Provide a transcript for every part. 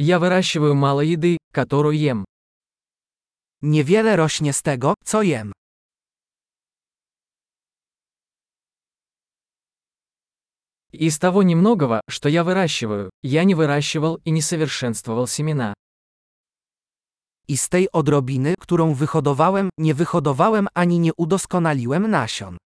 Я выращиваю мало еды, которую ем. Niewiele rośnie z tego, co jem. Из того немногого, что я выращиваю, я не выращивал и не совершенствовал семена. I z tej odrobiny, którą wyhodowałem, nie wyhodowałem ani nie udoskonaliłem nasion.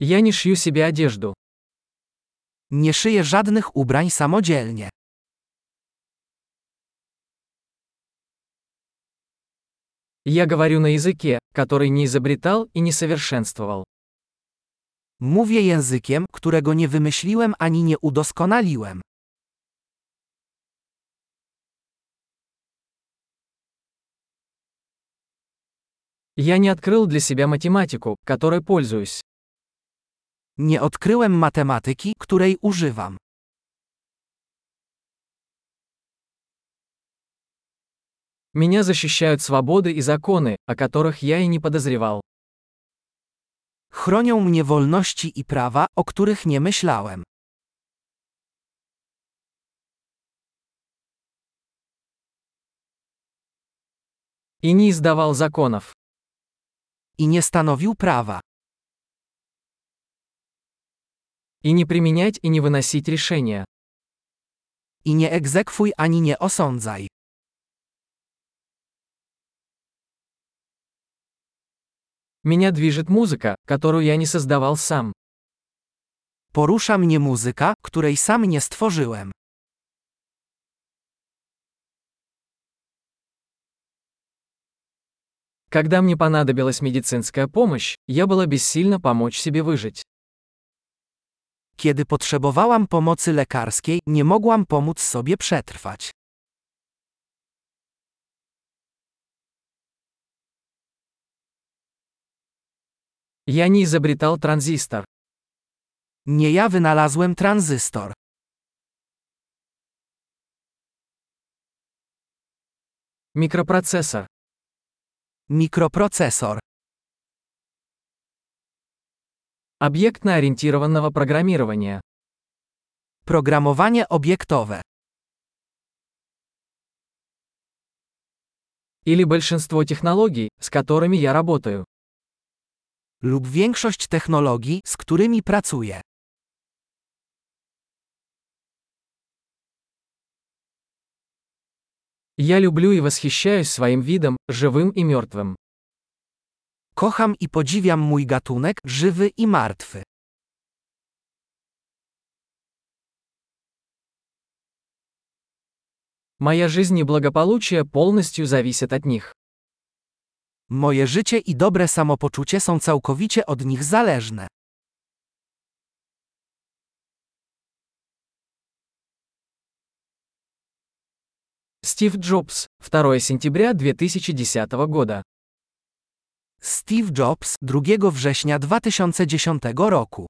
Я не шью себе одежду. Nie szyję żadnych ubrań samodzielnie. Я говорю на языке, который не изобретал и не совершенствовал. Mówię językiem, którego nie wymyśliłem ani nie udoskonaliłem. Я не открыл для себя математику, которой пользуюсь. Nie odkryłem matematyki, której używam. Меня защищают свободы и законы, о которых я и не подозревал. Chronią mnie wolności i prawa, o których nie myślałem. И не издавал законов. I nie stanowił prawa. И не применять и не выносить решения. I nie egzekwuj ani nie osądzaj. Меня движет музыка, которую я не создавал сам. Porusza mnie muzyka, której sam nie stworzyłem. Когда мне понадобилась медицинская помощь, я была бессильна помочь себе выжить. Kiedy potrzebowałam pomocy lekarskiej, nie mogłam pomóc sobie przetrwać. Я не изобретал транзистор. Nie ja wynalazłem tranzystor. Микропроцессор. Mikroprocesor. Объектно-ориентированного программирования. Programowanie obiektowe. Или большинство технологий, с которыми я работаю. Lub większość technologii, z którymi pracuję. Я люблю и восхищаюсь своим видом, живым и мертвым. Kocham i podziwiam mój gatunek, żywy i martwy. Моя жизнь и благополучие полностью зависят от них. Moje życie i dobre samopoczucie są całkowicie od nich zależne. Стив Джобс, 2 сентября 2010 года. Steve Jobs, 2 września 2010 roku.